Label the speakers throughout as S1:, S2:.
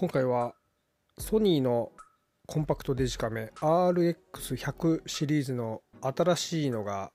S1: 今回はソニーのコンパクトデジカメ RX100 シリーズの新しいのが、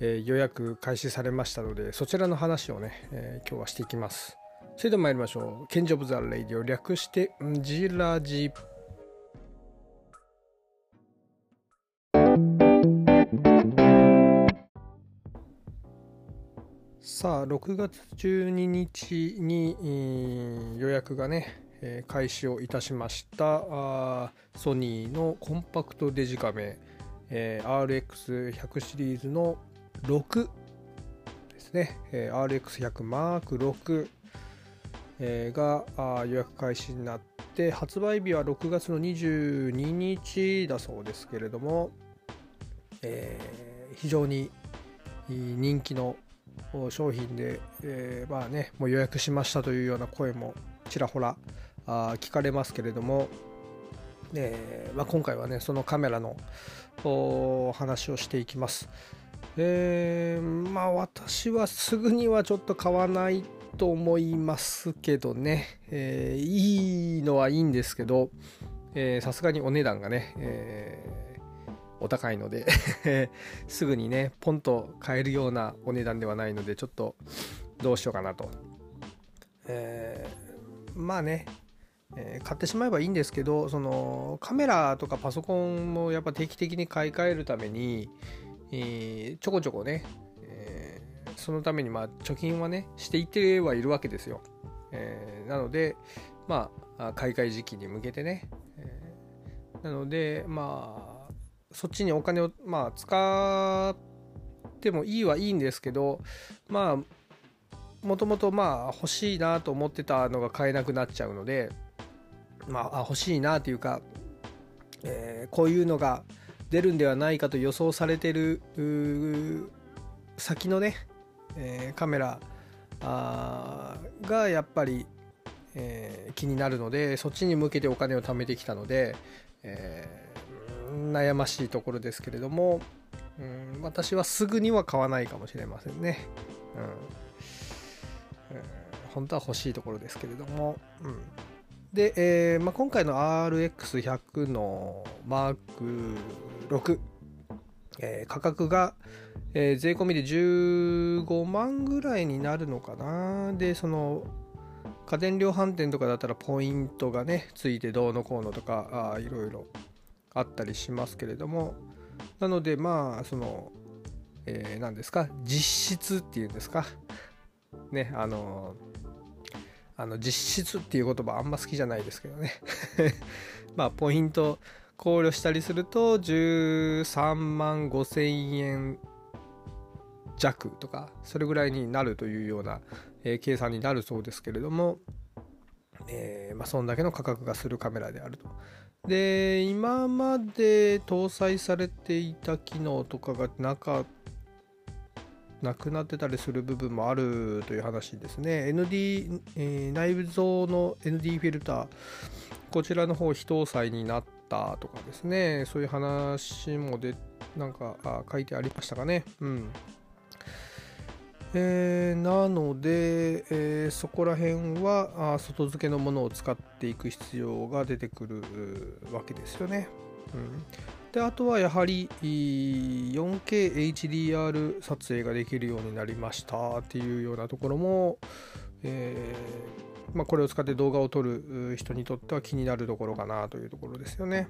S1: えー、予約開始されましたのでそちらの話をね、えー、今日はしていきます。それでは参りましょう。ケンジ of the radio を略してジラジさあ6月12日に予約がねえ、開始をいたしましたソニーのコンパクトデジカメ、え、RX100 シリーズの6ですね、え、RX100 M6、えー、が予約開始になって発売日は6月の22日だそうですけれども、え、非常に人気の商品で、えー、まあねもう予約しましたというような声もちらほらあ聞かれますけれども、えーまあ、今回はねそのカメラのお話をしていきます。えー、まあ私はすぐにはちょっと買わないと思いますけどね、えー、いいのはいいんですけどさすがにお値段がね、えー、お高いので すぐにねポンと買えるようなお値段ではないのでちょっとどうしようかなと、えー、まあねえー、買ってしまえばいいんですけどそのカメラとかパソコンもやっぱ定期的に買い替えるために、えー、ちょこちょこね、えー、そのためにまあ貯金はねしていってはいるわけですよ、えなのでまあ買い替え時期に向けてね、えなのでまあそっちにお金をまあ使ってもいいはいいんですけどまあもともとまあ欲しいなと思ってたのが買えなくなっちゃうのでまあ、欲しいなというか、えー、こういうのが出るんではないかと予想されてる先のね、えー、カメラがやっぱり、えー、気になるのでそっちに向けてお金を貯めてきたので、えー、悩ましいところですけれども、うん、私はすぐには買わないかもしれませんね。うん、うん、本当は欲しいところですけれども、うん、で、えーまあ、今回の RX100 のマーク6、えー、価格が、えー、税込みで15万ぐらいになるのかな。でその家電量販店とかだったらポイントがねついてどうのこうのとかあいろいろあったりしますけれども。なのでまあその、えー、何ですか？実質っていうんですか？ねあのあの実質っていう言葉あんま好きじゃないですけどね まあポイント考慮したりすると13万5千円弱とかそれぐらいになるというような、え、計算になるそうですけれども、えー、まあ、そんだけの価格がするカメラであると。で今まで搭載されていた機能とかがなかっなくなってたりする部分もあるという話ですね。ND、えー、内部蔵の ND フィルター。こちらの方非搭載になったとかですね。そういう話もでなんか書いてありましたかね。うん。えー、なので、えー、そこら辺はあ外付けのものを使っていく必要が出てくるわけですよね。うん、であとはやはり 4KHDR 撮影ができるようになりましたっていうようなところも、えー、まあ、これを使って動画を撮る人にとっては気になるところかなというところですよね。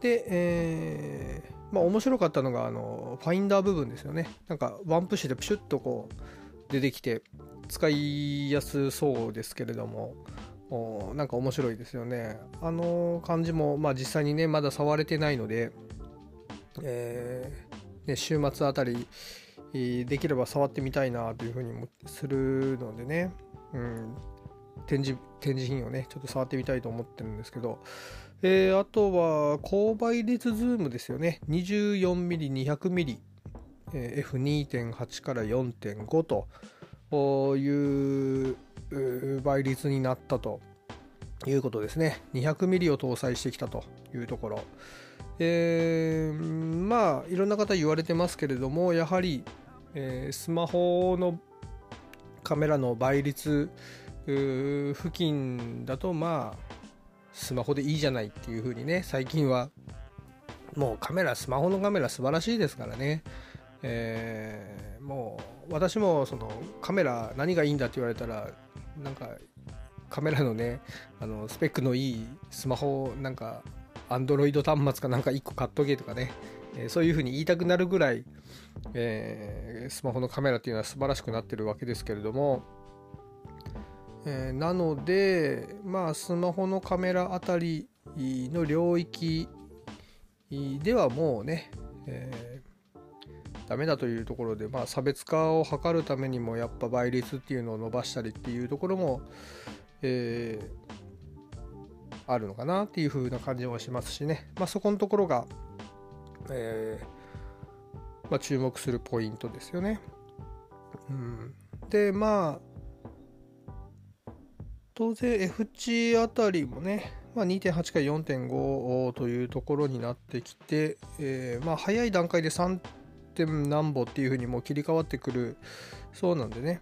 S1: で、えー、まあ面白かったのがあのファインダー部分ですよね。なんかワンプッシュでプシュッとこう出てきて使いやすそうですけれども、なんか面白いですよね。あの感じも、まあ、実際にねまだ触れてないので、えー、ね、週末あたりできれば触ってみたいなというふうにもするのでね、うん、展示展示品をねちょっと触ってみたいと思ってるんですけど、えー、あとは高倍率ズームですよね。24mm200mm、えー、F2.8 から4.5と。いう倍率になったということですね。200ミリを搭載してきたというところ。えー、まあいろんな方言われてますけれどもやはり、えー、スマホのカメラの倍率付近だとまあスマホでいいじゃないっていう風にね最近はもうカメラスマホのカメラ素晴らしいですからね、えー、もう私もそのカメラ何がいいんだって言われたらなんかカメラのねあのスペックのいいスマホなんかアンドロイド端末かなんか1個買っとけとかね、えー、そういう風に言いたくなるぐらい、えー、スマホのカメラっていうのは素晴らしくなってるわけですけれども、え、なのでまあスマホのカメラあたりの領域ではもうね、えー、ダメだというところで、まあ、差別化を図るためにもやっぱ倍率っていうのを伸ばしたりっていうところも、えー、あるのかなっていう風な感じもしますしね、まあ、そこのところが、えー、まあ、注目するポイントですよね。うん、でまあ当然 F 値あたりもね、まあ、2.8から4.5というところになってきて、えー、まあ早い段階で3.5点何歩っていうふうにもう切り替わってくるそうなんでね、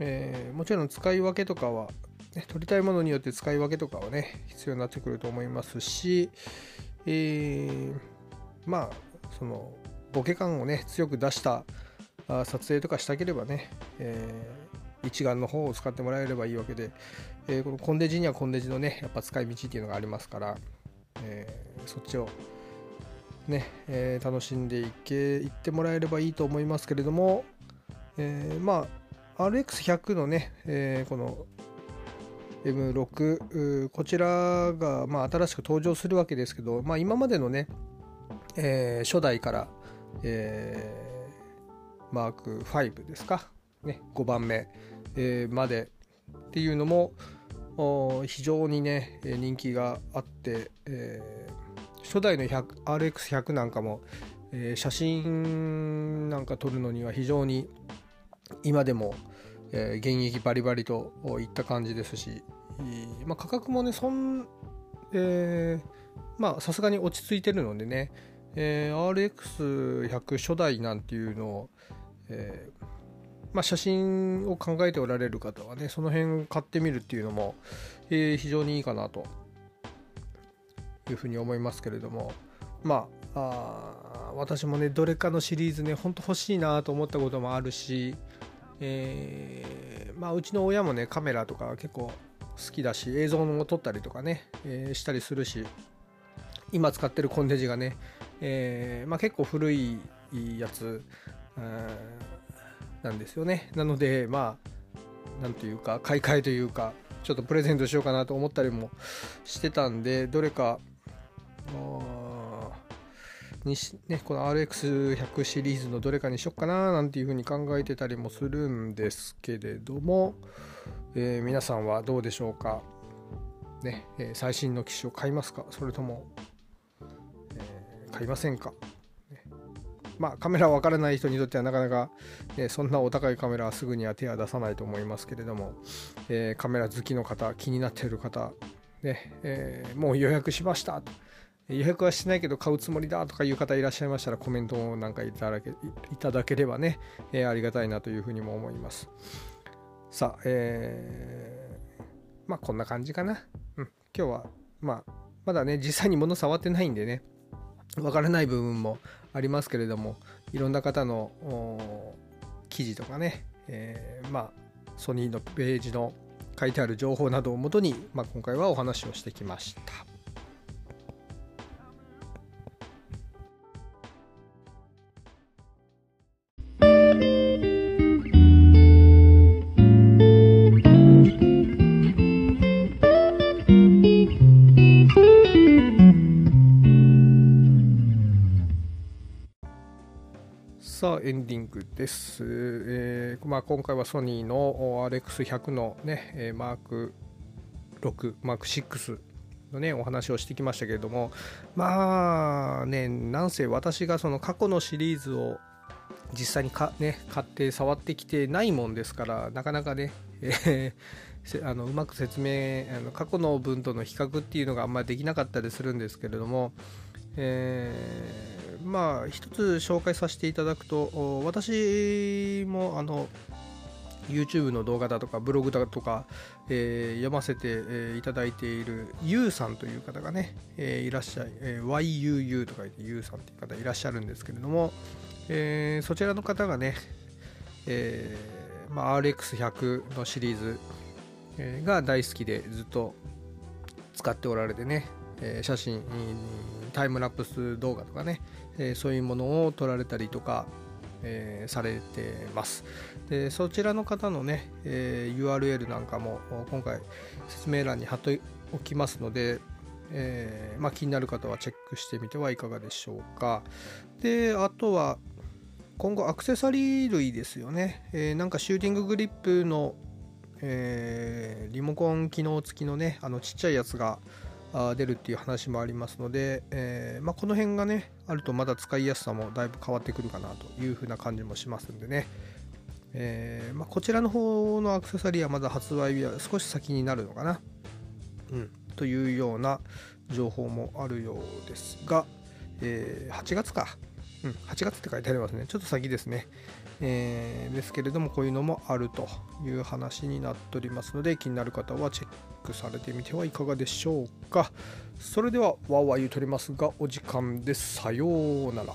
S1: えー、もちろん使い分けとかは、ね、取りたいものによって使い分けとかはね必要になってくると思いますし、えー、まあそのボケ感をね強く出した撮影とかしたければね、えー、一眼の方を使ってもらえればいいわけで、えー、このコンデジにはコンデジのねやっぱ使い道っていうのがありますから、えー、そっちをね、えー、楽しんでいけいってもらえればいいと思いますけれども、えまあ RX100 のね、えこの M6 こちらが、まあ、新しく登場するわけですけど、まあ、今までのね、え初代から、えマーク5ですか、ね、5番目、えまでっていうのも非常にね人気があって、えー、初代の RX100 なんかも、えー、写真なんか撮るのには非常に今でも、えー、現役バリバリといった感じですし、まあ、価格もねそん、えまあさすがに落ち着いてるのでね、えー RX100 初代なんていうのを、えーまあ、写真を考えておられる方はねその辺買ってみるっていうのも、えー、非常にいいかなと。いうふうに思いますけれどもまああ私もねどれかのシリーズねほんと欲しいなと思ったこともあるし、えー、まあ、うちの親もねカメラとか結構好きだし映像も撮ったりとかね、えー、したりするし今使ってるコンデジがね、えー、まあ、結構古いやつ、なんですよね。なのでまあ何というか買い替えというかちょっとプレゼントしようかなと思ったりもしてたんでどれかにし、ね、この RX100 シリーズのどれかにしよっかななんていうふうに考えてたりもするんですけれども、えー、皆さんはどうでしょうか、ねえー、最新の機種を買いますか？それとも、えー、買いませんか？まあ、カメラわからない人にとってはなかなか、ね、そんなお高いカメラはすぐには手は出さないと思いますけれども、え、カメラ好きの方、気になっている方、ねえ、もう予約しましたと。予約はしてないけど買うつもりだとかいう方いらっしゃいましたらコメントをなんかいただけいただければね、えー、ありがたいなというふうにも思います。さあ、えー、まあこんな感じかな。うん、今日は、まあ、まだね、実際に物触ってないんでね、わからない部分もありますけれどもいろんな方の記事とかね、えー、まあソニーのページの書いてある情報などをもとに、まあ、今回はお話をしてきました。エンディングです。えーまあ、今回はソニーの RX100 のね、マーク6、マーク6のね、お話をしてきましたけれども、まあね、なんせ私がその過去のシリーズを実際にか、ね、買って触ってきてないもんですから、なかなかね、えー、あのうまく説明あの過去の分との比較っていうのがあんまりできなかったりするんですけれども、えーまあ一つ紹介させていただくと私もあの YouTube の動画だとかブログだとか、えー、読ませて、えー、いただいている YOU さんという方がね、えー、いらっしゃい、えー、YUU と書いて YOU さんという方いらっしゃるんですけれども、えー、そちらの方がね、えーまあ、RX100 のシリーズが大好きでずっと使っておられてね、えー、写真タイムラプス動画とかね、えー、そういうものを撮られたりとか、えー、されてます。でそちらの方のね、えー、URL なんかも今回説明欄に貼っておきますので、え、まあ、気になる方はチェックしてみてはいかがでしょうか。であとは今後アクセサリー類ですよね、え、なんかシューティンググリップの、えリモコン機能付きのねあのちっちゃいやつが出るっていう話もありますので、えー、まあ、この辺がねあるとまだ使いやすさもだいぶ変わってくるかなというふうな感じもしますんでね、えー、まあ、こちらの方のアクセサリーはまだ発売日は少し先になるのかな、うん、というような情報もあるようですが、えー、8月か、うん、8月って書いてありますね。ちょっと先ですね、えー、ですけれどもこういうのもあるという話になっておりますので気になる方はチェックされてみてはいかがでしょうか。それではわーわー言うとりますがお時間です。さようなら。